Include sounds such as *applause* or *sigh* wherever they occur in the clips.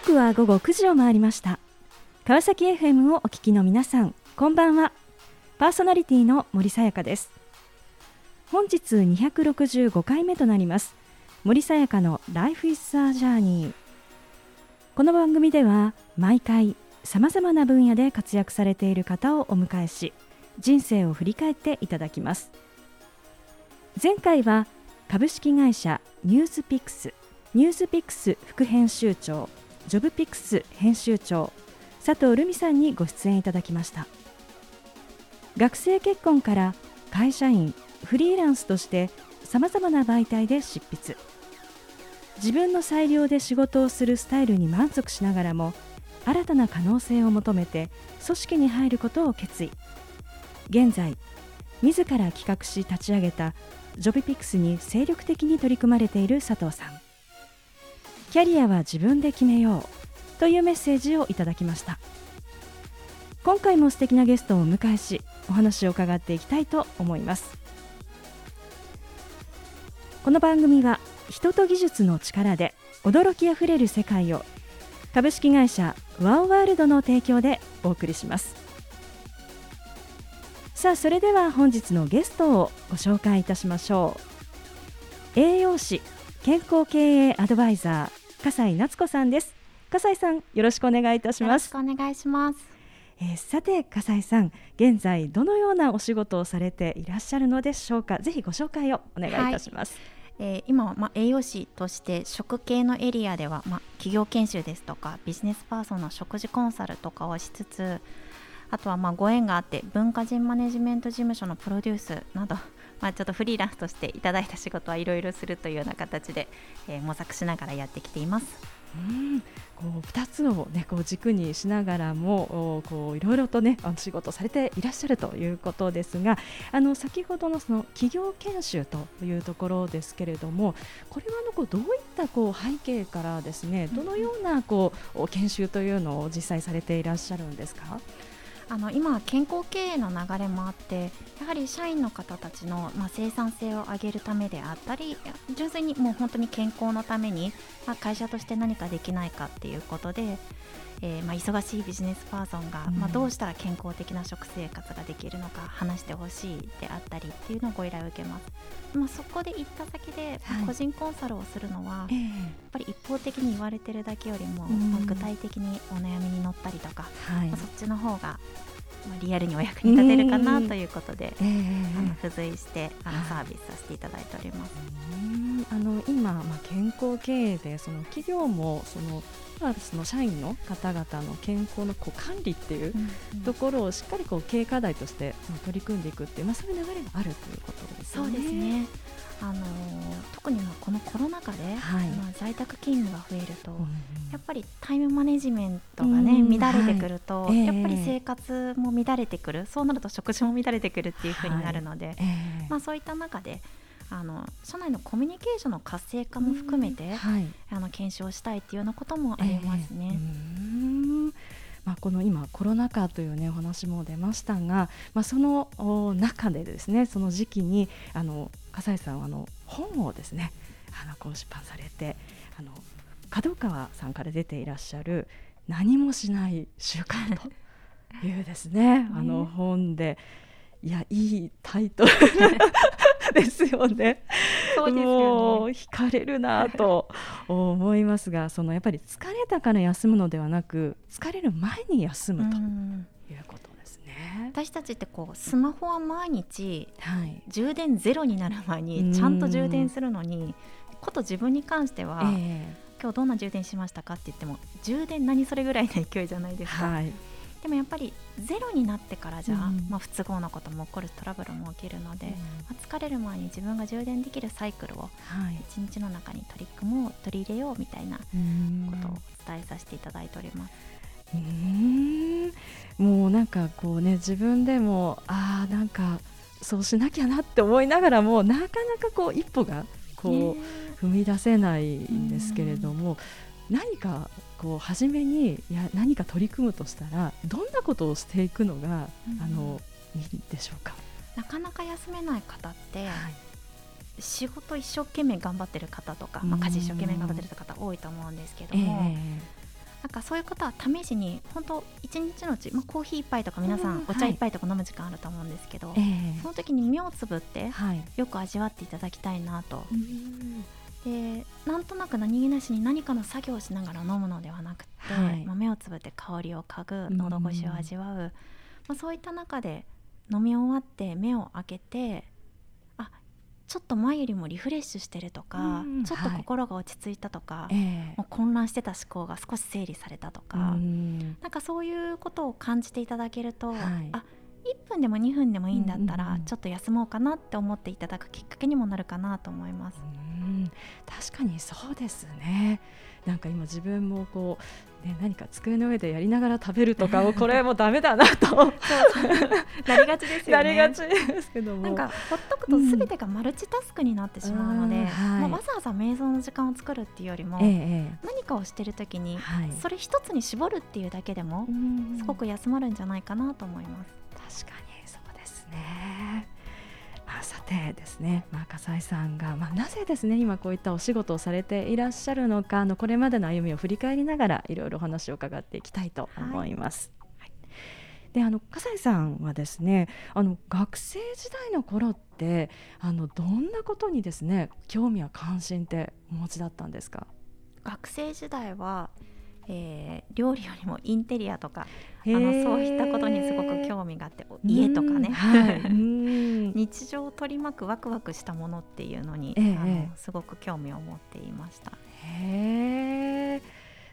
刻は午後9時を回りました。川崎 FM をお聞きの皆さんこんばんは。パーソナリティの森さやかです。本日265回目となります。森さやかの Life is a Journey この番組では毎回さまざまな分野で活躍されている方をお迎えし人生を振り返っていただきます。前回は株式会社ニュースピックスニュースピックス副編集長ジョブピックス編集長佐藤留美さんにご出演いただきました。学生結婚から会社員フリーランスとしてさまざまな媒体で執筆。自分の裁量で仕事をするスタイルに満足しながらも新たな可能性を求めて組織に入ることを決意。現在自ら企画し立ち上げたジョビピックスに精力的に取り組まれている佐藤さん。キャリアは自分で決めようというメッセージをいただきました。今回も素敵なゲストをお迎えしお話を伺っていきたいと思います。この番組は人と技術の力で驚きあふれる世界を株式会社ワオワールドの提供でお送りします。さあそれでは本日のゲストをご紹介いたしましょう。栄養士健康経営アドバイザー笠井夏子さんです。笠井さんよろしくお願いいたします。よろしくお願いします。えー、さて笠井さん現在どのようなお仕事をされていらっしゃるのでしょうか？ぜひご紹介をお願いいたします、はい。えー、今は、まあ、栄養士として食系のエリアでは、まあ、企業研修ですとかビジネスパーソンの食事コンサルとかをしつつあとはまあご縁があって文化人マネジメント事務所のプロデュースなど、まあ、ちょっとフリーランスとしていただいた仕事はいろいろするというような形で、えー、模索しながらやってきています。うんこう2つを、ね、こう軸にしながらもこういろいろと、ね、あの仕事されていらっしゃるということですがあの先ほどのその企業研修というところですけれどもこれはあのこうどういったこう背景からですねどのようなこう研修というのを実際されていらっしゃるんですか？あの今、健康経営の流れもあってやはり社員の方たちの、まあ、生産性を上げるためであったり純粋にもう本当に健康のために、まあ、会社として何かできないかっていうことでえー、まあ、忙しいビジネスパーソンが、うん、まあ、どうしたら健康的な食生活ができるのか話してほしいであったりっていうのをご依頼を受けます、まあ、そこで行った先で、はい、個人コンサルをするのは、えー、やっぱり一方的に言われてるだけよりも、うん、まあ、具体的にお悩みに乗ったりとか、はい、まあ、そっちの方がまあ、リアルにお役に立てるかなということで、えー、あの付随してあのサービスさせていただいております。あの今、まあ、健康経営でその企業もそのまあ、その社員の方々の健康のこう管理っていうところをしっかりこう経営課題として取り組んでいくっていう、まあ、そういう流れがあるということですね。そうですねあの特にまあこのコロナ禍で、はい、まあ、在宅勤務が増えると、うん、やっぱりタイムマネジメントがね、うん、乱れてくると、はい、やっぱり生活も乱れてくる、そうなると食事も乱れてくるっていうふうになるので、はいえ。ー、まあ、そういった中であの社内のコミュニケーションの活性化も含めて、はい、あの検証したいっていうようなこともありますね。えーまあ、この今コロナ禍という、ね、お話も出ましたが、まあ、その中でですねその時期にあの笠井さんはあの本をですねあのこう出版されてあの角川さんから出ていらっしゃる「何もしない習慣」というですね *laughs* あの本でいやいいタイトル *laughs* ですよね。そうですよね。惹かれるなと思いますが、そのやっぱり疲れたから休むのではなく、疲れる前に休むということ。私たちってこうスマホは毎日、はい、充電ゼロになる前にちゃんと充電するのに、こと自分に関しては、えー、今日どんな充電しましたかって言っても充電何それぐらいの勢いじゃないですか。はい。でもやっぱりゼロになってからじゃ、うん、まあ、不都合なことも起こるトラブルも起きるので、うん、まあ、疲れる前に自分が充電できるサイクルを一日の中に取り組もう取り入れようみたいなことを伝えさせていただいております。うん。もうなんかこうね自分でもああなんかそうしなきゃなって思いながらもなかなかこう一歩がこう踏み出せないんですけれども、何かこう初めにいや何か取り組むとしたらどんなことをしていくのが、うん、あのいいでしょうか？なかなか休めない方って、はい、仕事一生懸命頑張ってる方とか、まあ、家事一生懸命頑張ってる方多いと思うんですけども、えー、なんかそういう方は試しに本当一日のうち、まあ、コーヒー一杯とか皆さうんんお茶一杯とか飲む時間あると思うんですけど、ええ。その時に目をつぶってはい。よく味わっていただきたいなと。うん。でなんとなく何気なしに何かの作業をしながら飲むのではなくて、はい。まあ、目をつぶって香りを嗅ぐうん。喉越しを味わう、まあ、そういった中で飲み終わって目を開けてあちょっと前よりもリフレッシュしてるとか、うんちょっとはい心が落ち着いたとか、ええ。もう混乱してた思考が少し整理されたとか、うん。なんかそういうことを感じていただけると、はい。あ1分でも2分でもいいんだったら、ちょっと休もうかなって思っていただくきっかけにもなるかなと思います。うん。確かにそうですね。なんか今自分もこう、ね、何か机の上でやりながら食べるとかもこれもダメだなと。なりがちですよね。なりがちですけども。なんかほっとくと全てがマルチタスクになってしまうので、うんはい。もうわざわざ瞑想の時間を作るっていうよりも、えええ何かをしてる時にえはい。それ一つに絞るっていうだけでもうん。すごく休まるんじゃないかなと思います。確かにそうですね。まあ、さてですね、まあ、笠井さんが、まあ、なぜですね今こういったお仕事をされていらっしゃるのかあのこれまでの歩みを振り返りながらいろいろお話を伺っていきたいと思います。はいであの笠井さんはですねあの学生時代の頃ってあのどんなことにですね興味や関心ってお持ちだったんですか？学生時代は、えー料理よりもインテリアとかああのそういったことにすごく興味があって家とかね、はい、*laughs* うん。日常を取り巻くワクワクしたものっていうのに、ええあのええ。すごく興味を持っていました。へえ。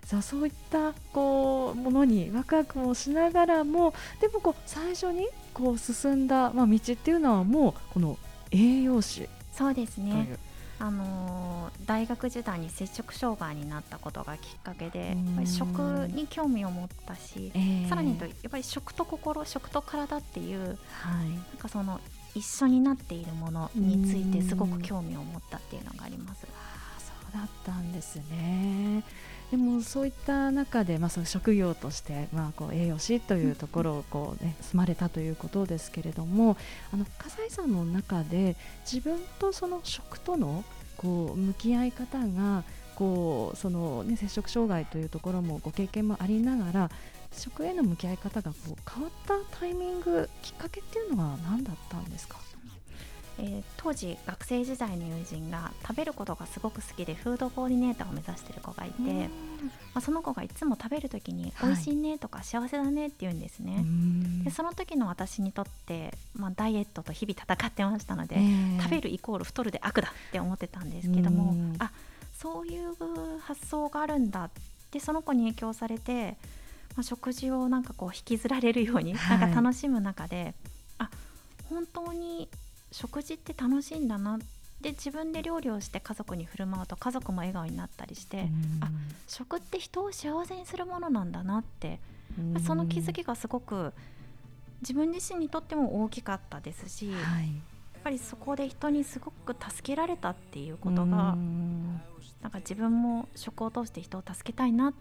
さあそういったこうものにワクワクもしながらもでもこう最初にこう進んだまあ道っていうのはもうこの栄養士そうですねあのー大学時代に摂食障害になったことがきっかけでやっぱり食に興味を持ったしえーさらにとやっぱり食と心食と体っていうはいなんかその一緒になっているものについてすごく興味を持ったっていうのがあります。あーそうだったんですね。でもそういった中で、まあ、その職業として、まあ、こう栄養士というところをこう、ね、住まれたということですけれどもあの笠井さんの中で自分とその食とのこう向き合い方がこうその、ね、摂食障害というところもご経験もありながら食への向き合い方がこう変わったタイミングきっかけっていうのは何だったんですか？えー当時学生時代の友人が食べることがすごく好きでフードコーディネーターを目指している子がいて、まあ、その子がいつも食べる時に「はい美味しいね」とか「幸せだね」って言うんですね。でその時の私にとって、まあ、ダイエットと日々戦ってましたので、食べるイコール太るで悪だって思ってたんですけども、うん。あそういう発想があるんだってその子に影響されて、まあ、食事をなんかこう引きずられるように、はい。なんか楽しむ中であ本当に食事って楽しいんだな。で自分で料理をして家族に振る舞うと家族も笑顔になったりして、あ食って人を幸せにするものなんだなって、まあその気づきがすごく自分自身にとっても大きかったですし、やっはいぱりそこで人にすごく助けられたっていうことうがん。なんか自分も食を通して人を助けたいなっ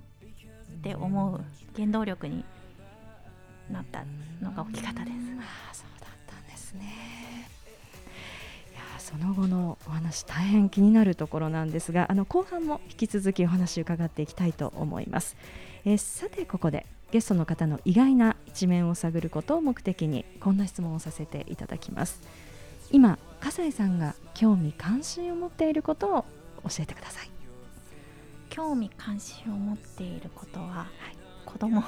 て思う原動力になったのが大きかったです。ああそうだったんですね。その後のお話大変気になるところなんですがあの後半も引き続きお話を伺っていきたいと思います、えーさてここでゲストの方の意外な一面を探ることを目的にこんな質問をさせていただきます。今笠井さんが興味関心を持っていることを教えてください。興味関心を持っていることは、子供。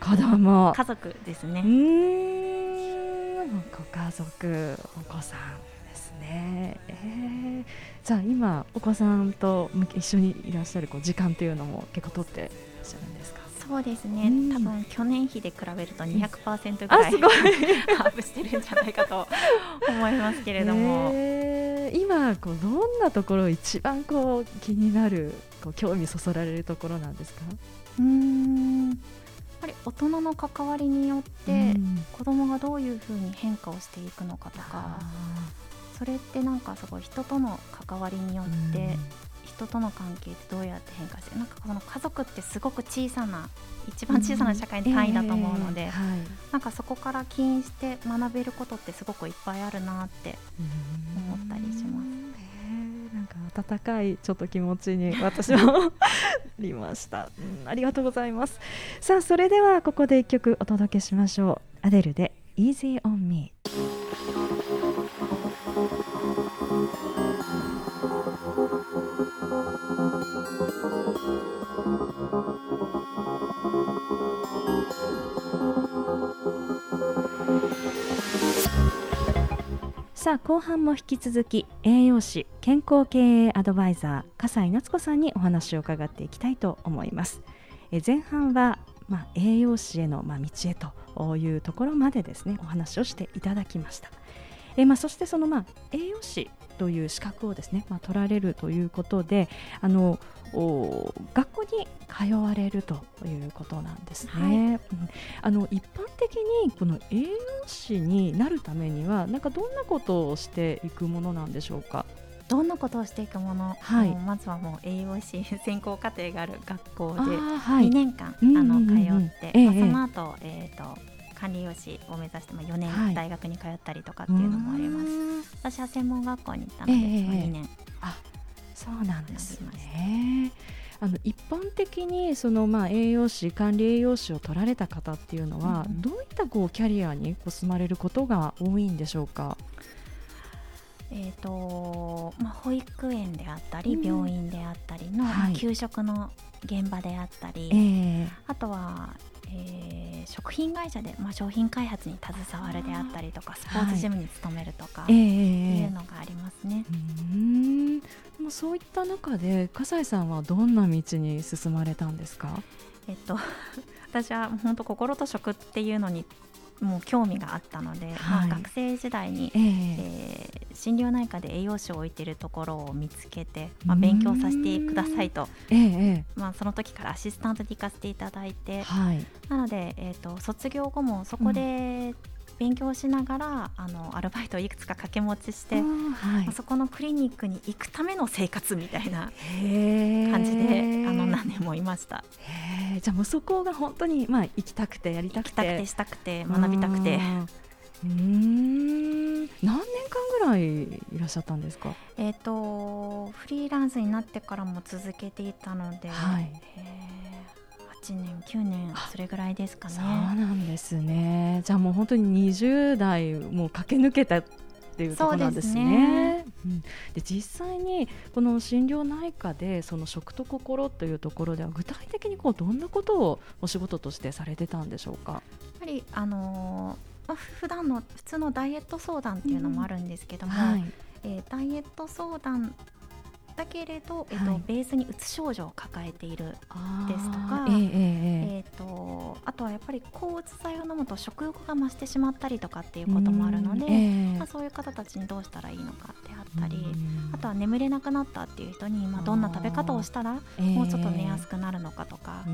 子供。家族ですね。うーん。ご家族お子さんですね、えー。じゃあ今お子さんと一緒にいらっしゃるこう時間というのも結構取っていらっしゃるんですか？そうですね、うん。多分去年比で比べると200%ぐらいあすごい。*laughs* アップしてるんじゃないかと思いますけれども、えー。今こうどんなところ一番こう気になるこう興味そそられるところなんですか？うーん。やっぱり大人の関わりによって、うん。子供がどういうふうに変化をしていくのかとか。あそれってなんかすごい人との関わりによーって、人との関係ってどうやって変化してなんかこの家族ってすごく小さな一番小さな社会の単位だと思うので、えーはい。なんかそこから起因して学べることってすごくいっぱいあるなって思ったりします。なんか温かいちょっと気持ちに私も *laughs* りました、うん、ありがとうございます。さあそれではここで一曲お届けしましょう。アデルで Easy on Me さあ後半も引き続き栄養士健康経営アドバイザー笠井夏子さんにお話を伺っていきたいと思います。え前半はまあ、栄養士へのまあ道へというところまでですねお話をしていただきました。えまあ、そしてそのまあ栄養士という資格をですね、まあ、取られるということであの学校に通われるということなんですね。はい。うん、あの一般的にこの栄養士になるためにはなんかどんなことをしていくものなんでしょうか？どんなことをしていくもの、はい、まずはもう栄養士専攻課程がある学校で2年間あ、の通って、まあ、その後、えーと管理栄養士を目指して4年大学に通ったりとかっていうのもあります、私は専門学校に行ったので、えー、2年。あそうなんですね。あの一般的にそのまあ栄養士管理栄養士を取られた方っていうのは、うん、どういったこうキャリアにこう進まれることが多いんでしょうか？えーとまあ、保育園であったり、病院であったりの、はい、給食の現場であったり、えー、あとは、えー、食品会社で、まあ、商品開発に携わるであったりとかスポーツジムに勤めるとか、はい、いうのがありますね。うん。もそういった中で笠井さんはどんな道に進まれたんですか？えっと *laughs* 私は本当心と食っていうのにもう興味があったので、はい、まあ、学生時代に、えー、えー、心療内科で栄養士を置いているところを見つけて、まあ、勉強させてくださいと、えー、まあ、その時からアシスタントで行かせていただいて、はい、なので、えーと、卒業後もそこで、勉強しながらあのアルバイトをいくつか掛け持ちして、はい。まあ、そこのクリニックに行くための生活みたいな感じであの何年もいました。じゃあもうそこが本当に、まあ、行きたくてやりたくて。行きたくてしたくて学びたくて。うん。何年間ぐらいいらっしゃったんですか？えっ、ー、とフリーランスになってからも続けていたので、はい、えー8年9年それぐらいですかね。そうなんですね。じゃあもう本当に20代もう駆け抜けたっていうところなんですね。で、うん、で実際にこの心療内科でその食と心というところでは具体的にこうどんなことをお仕事としてされてたんでしょうか？やっぱりあのー、まあ、普段の普通のダイエット相談っていうのもあるんですけども、うん。はい、えー、ダイエット相談だけれど、えっと、ベースにうつ症状を抱えているですとか、えー、えー、とあとはやっぱり抗うつ剤を飲むと食欲が増してしまったりとかっていうこともあるので、えー、まあ、そういう方たちにどうしたらいいのかであったりあとは眠れなくなったっていう人に、まあ、どんな食べ方をしたらもうちょっと寝やすくなるのかとか。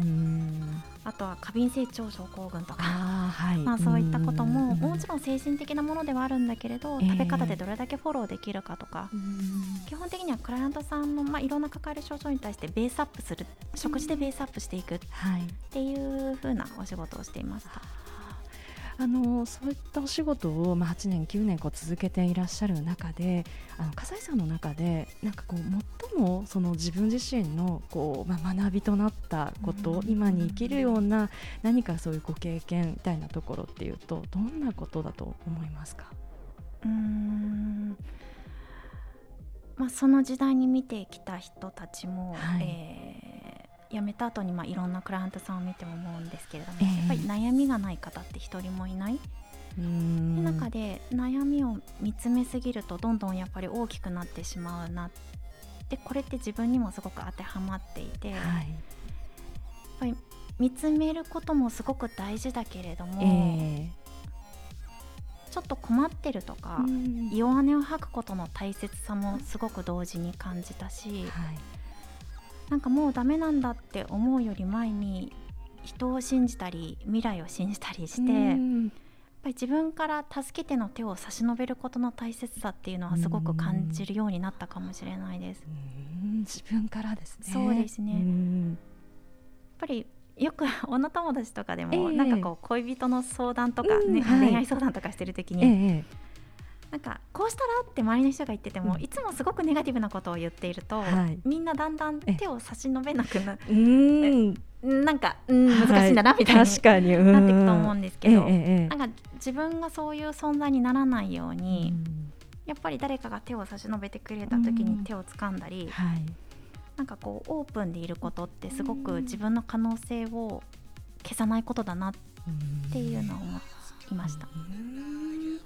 あとは過敏性腸症候群とか、はい、まあ、そういったことももちろん精神的なものではあるんだけれど、食べ方でどれだけフォローできるかとか、基本的にはクライアントさんの、まあ、いろんな抱える症状に対してベースアップする食事でベースアップしていくっていうふうなお仕事をしていました。あのそういったお仕事を、まあ、8年9年こう続けていらっしゃる中であの笠井さんの中でなんかこう最もその自分自身のこう、まあ、学びとなったこと、今に生きるような何かそういうご経験みたいなところっていうとどんなことだと思いますか？うんまあ、その時代に見てきた人たちも、はい、えー辞めた後にまにいろんなクライアントさんを見ても思うんですけれども、えー、やっぱり悩みがない方って一人もいない？の中で悩みを見つめすぎるとどんどんやっぱり大きくなってしまうなでこれって自分にもすごく当てはまっていて、はい、やっぱり見つめることもすごく大事だけれども、えー、ちょっと困ってるとか弱音を吐くことの大切さもすごく同時に感じたし、はいなんかもうダメなんだって思うより前に人を信じたり未来を信じたりして、やっぱり自分から助けての手を差し伸べることの大切さっていうのはすごく感じるようになったかもしれないです。自分からですね。そうですね。やっぱりよく女友達とかでも、なんかこう恋人の相談とかね、恋愛相談とかしてる時に、なんかこうしたらって周りの人が言ってても、うん。いつもすごくネガティブなことを言っていると、はい。みんなだんだん手を差し伸べなくなうん。なんか、うん、難しいんだなみたいに確かに、うん。なっていくと思うんですけど、なんか自分がそういう存在にならないように、うん。やっぱり誰かが手を差し伸べてくれた時に手を掴んだり、はいなんかこうオープンでいることってすごく自分の可能性を消さないことだなっていうのを思いました。うん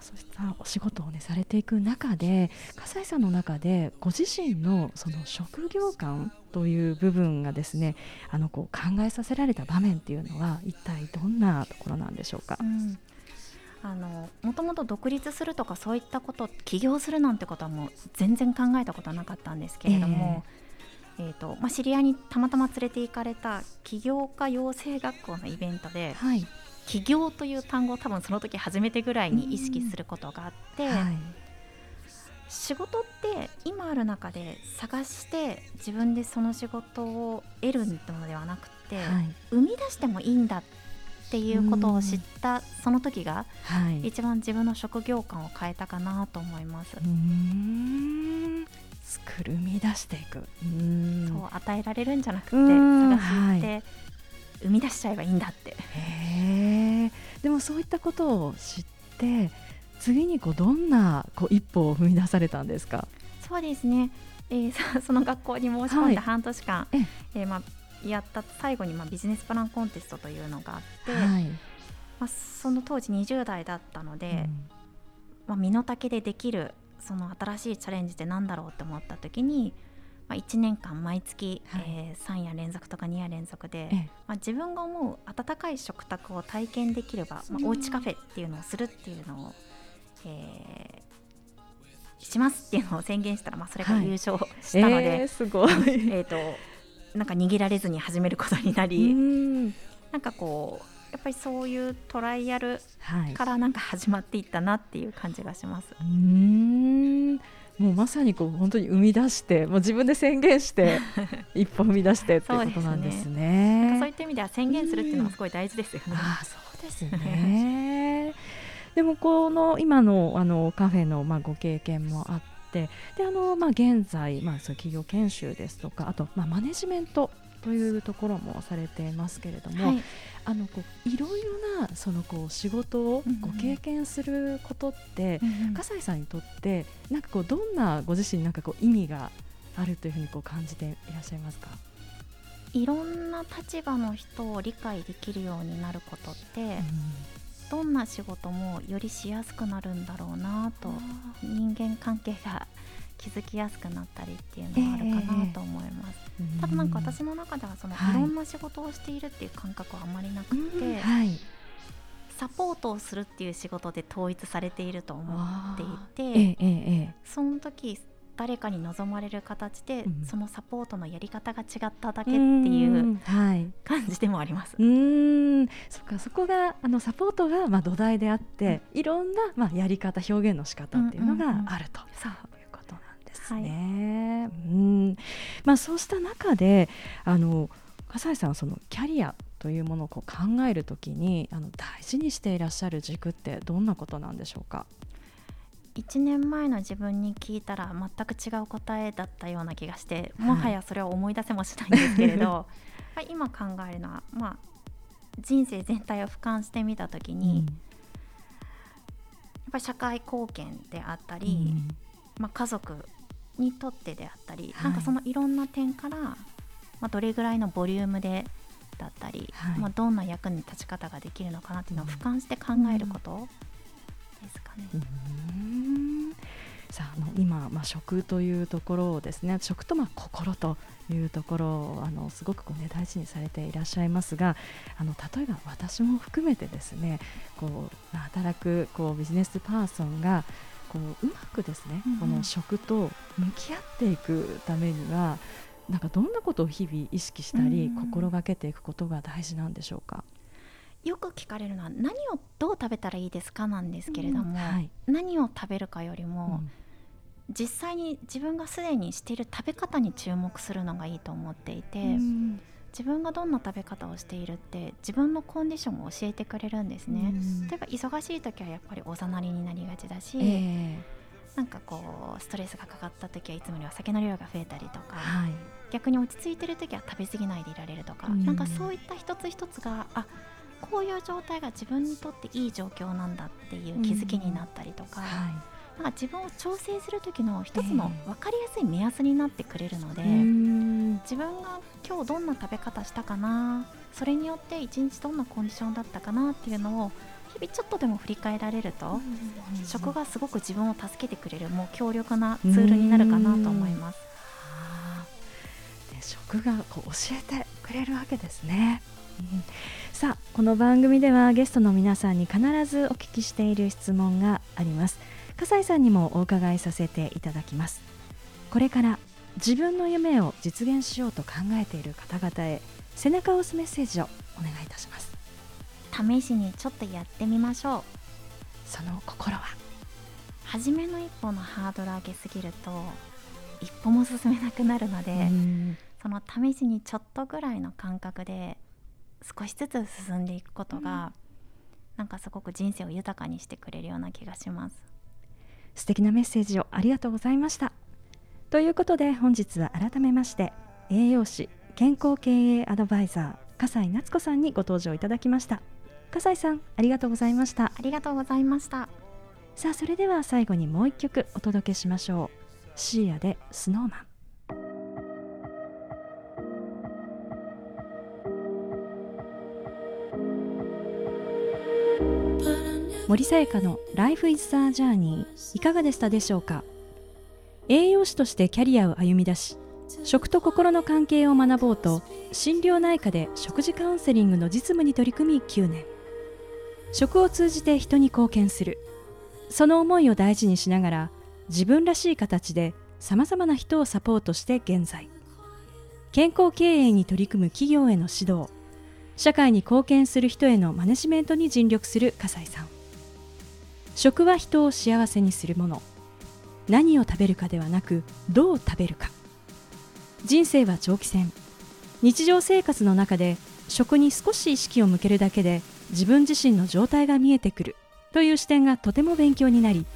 そうしたお仕事をねされていく中で笠井さんの中でご自身のその職業観という部分がですねあのこう考えさせられた場面っていうのは一体どんなところなんでしょうか？う。んあのもともと独立するとかそういったこと起業するなんてことはもう全然考えたことはなかったんですけれども、えーとまあ、知り合いにたまたま連れて行かれた起業家養成学校のイベントではい、起業という単語を多分その時初めてぐらいに意識することがあって、はい。仕事って今ある中で探して自分でその仕事を得るのではなくて、はい。生み出してもいいんだっていうことを知ったその時がはい、一番自分の職業観を変えたかなと思います。うーん。作る生み出していく。うそう与えられるんじゃなくてうん。探して生み出しちゃえばいいんだって。へえでもそういったことを知って次にこうどんなこう一歩を踏み出されたんですか？そうですね、えーそ *laughs* その学校に申し込んはい。で半年間、え。えーまあ、やった最後にまあビジネスプランコンテストというのがあって、はい。まあ、その当時20代だったので、うん。まあ、身の丈でできるその新しいチャレンジってなんだろうって思った時に、まあ、1年間毎月、はい。えー3夜連続とか2夜連続で、ええ。まあ、自分が思う温かい食卓を体験できれば、まあ、おうちカフェっていうのをするっていうのを、えーしますっていうのを宣言したら、まあ、それがはい。優勝したので、えーすごい。えーとなんか逃げられずに始めることになうり、んなんかこうやっぱりそういうトライアルはい。からなんか始まっていったなっていう感じがします。うーんもうまさにこう本当に生み出してもう自分で宣言して *laughs* 一歩踏み出してっていうことなんですね。そういった意味では宣言するっていうのがすごい大事ですよね。ああそうですね。でもこの今のあのカフェのまあご経験もあってであのまあ現在まあそういう企業研修ですとかあとまあマネジメントというところもされてますけれども、はい、あのこういろいろなそのこう仕事をうんうんご経験することって、うん笠井さんにとってなんかこうどんなご自身になんかこう意味があるというふうにこう感じていらっしゃいますか？いろんな立場の人を理解できるようになることって、どんな仕事もよりしやすくなるんだろうなと人間関係が築きやすくなったりっていうのはあるかなと思います、ただなんか私の中ではその、はいい、ろんな仕事をしているっていう感覚はあまりなくうん。て、はい、サポートをするっていう仕事で統一されていると思っていて、えええええ。その時誰かに望まれる形で、うん。そのサポートのやり方が違っただけっていううん。はい。感じでもあります。うーん。そっか。そこがあのサポートがまあ土台であって、いろんなまあやり方表現の仕方っていうのうんうんうん。があると、そう。いうことなんですね。うん。まあそうした中であの笠井さんはそのキャリアというものをこう考えるときにあの大事にしていらっしゃる軸ってどんなことなんでしょうか？1年前の自分に聞いたら全く違う答えだったような気がしてはい。もはやそれを思い出せもしないんですけれど、ま *laughs* あ今考えるのは、まあ、人生全体を俯瞰してみた時に、やっぱり社会貢献であったり、まあ、家族にとってであったり、はい。なんかそのいろんな点から、まあ、どれぐらいのボリュームでだったり、はい。まあ、どんな役に立ち方ができるのかなっていうのを俯瞰して考えること。ですかね。うーんさああの今、まあ、食というところをですね食とまあ心というところをあのすごくこう、ね、大事にされていらっしゃいますがあの例えば私も含めてですねこう、まあ働くこうビジネスパーソンがこううまくですね、うんうんこの食と向き合っていくためにはなんかどんなことを日々意識したり、うんうん心がけていくことが大事なんでしょうか？よく聞かれるのは何をどう食べたらいいですかなんですけれども、はい。何を食べるかよりも、うん。実際に自分がすでにしている食べ方に注目するのがいいと思っていて、うん。自分がどんな食べ方をしているって自分のコンディションを教えてくれるんですね、例えば忙しい時はやっぱりおざなりになりがちだし、えー、なんかこうストレスがかかった時はいつもよりは酒の量が増えたりとか、はい、逆に落ち着いてる時は食べ過ぎないでいられるとか、うん、なんかそういった一つ一つがあこういう状態が自分にとっていい状況なんだっていう気づきになったりとか。なんか自分を調整する時の一つの分かりやすい目安になってくれるので、えー、自分が今日どんな食べ方したかなそれによって一日どんなコンディションだったかなっていうのを日々ちょっとでも振り返られると、食がすごく自分を助けてくれるもう強力なツールになるかなと思います。食がこう教えてくれるわけですね。うん、さあこの番組ではゲストの皆さんに必ずお聞きしている質問があります。笠井さんにもお伺いさせていただきます。これから自分の夢を実現しようと考えている方々へ背中を押すメッセージをお願いいたします。試しにちょっとやってみましょう。その心は？初めの一歩のハードル上げすぎると一歩も進めなくなるのでその試しにちょっとぐらいの感覚で少しずつ進んでいくことが、うん、なんかすごく人生を豊かにしてくれるような気がします。素敵なメッセージをありがとうございました。ということで本日は改めまして栄養士健康経営アドバイザー笠井夏子さんにご登場いただきました。笠井さんありがとうございました。ありがとうございました。さあそれでは最後にもう一曲お届けしましょう。シーアでスノーマン森さやかの Life is a Journey いかがでしたでしょうか？栄養士としてキャリアを歩み出し食と心の関係を学ぼうと心療内科で食事カウンセリングの実務に取り組み9年。食を通じて人に貢献する。その思いを大事にしながら自分らしい形でさまざまな人をサポートして現在。健康経営に取り組む企業への指導。社会に貢献する人へのマネジメントに尽力する笠井さん。食は人を幸せにするもの。何を食べるかではなくどう食べるか。人生は長期戦。日常生活の中で食に少し意識を向けるだけで自分自身の状態が見えてくる。という視点がとても勉強になり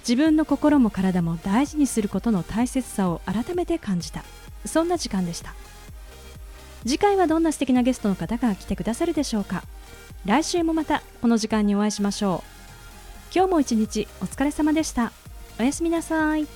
自分の心も体も大事にすることの大切さを改めて感じた。そんな時間でした。次回はどんな素敵なゲストの方が来てくださるでしょうか。来週もまたこの時間にお会いしましょう。今日も一日お疲れ様でした。おやすみなさい。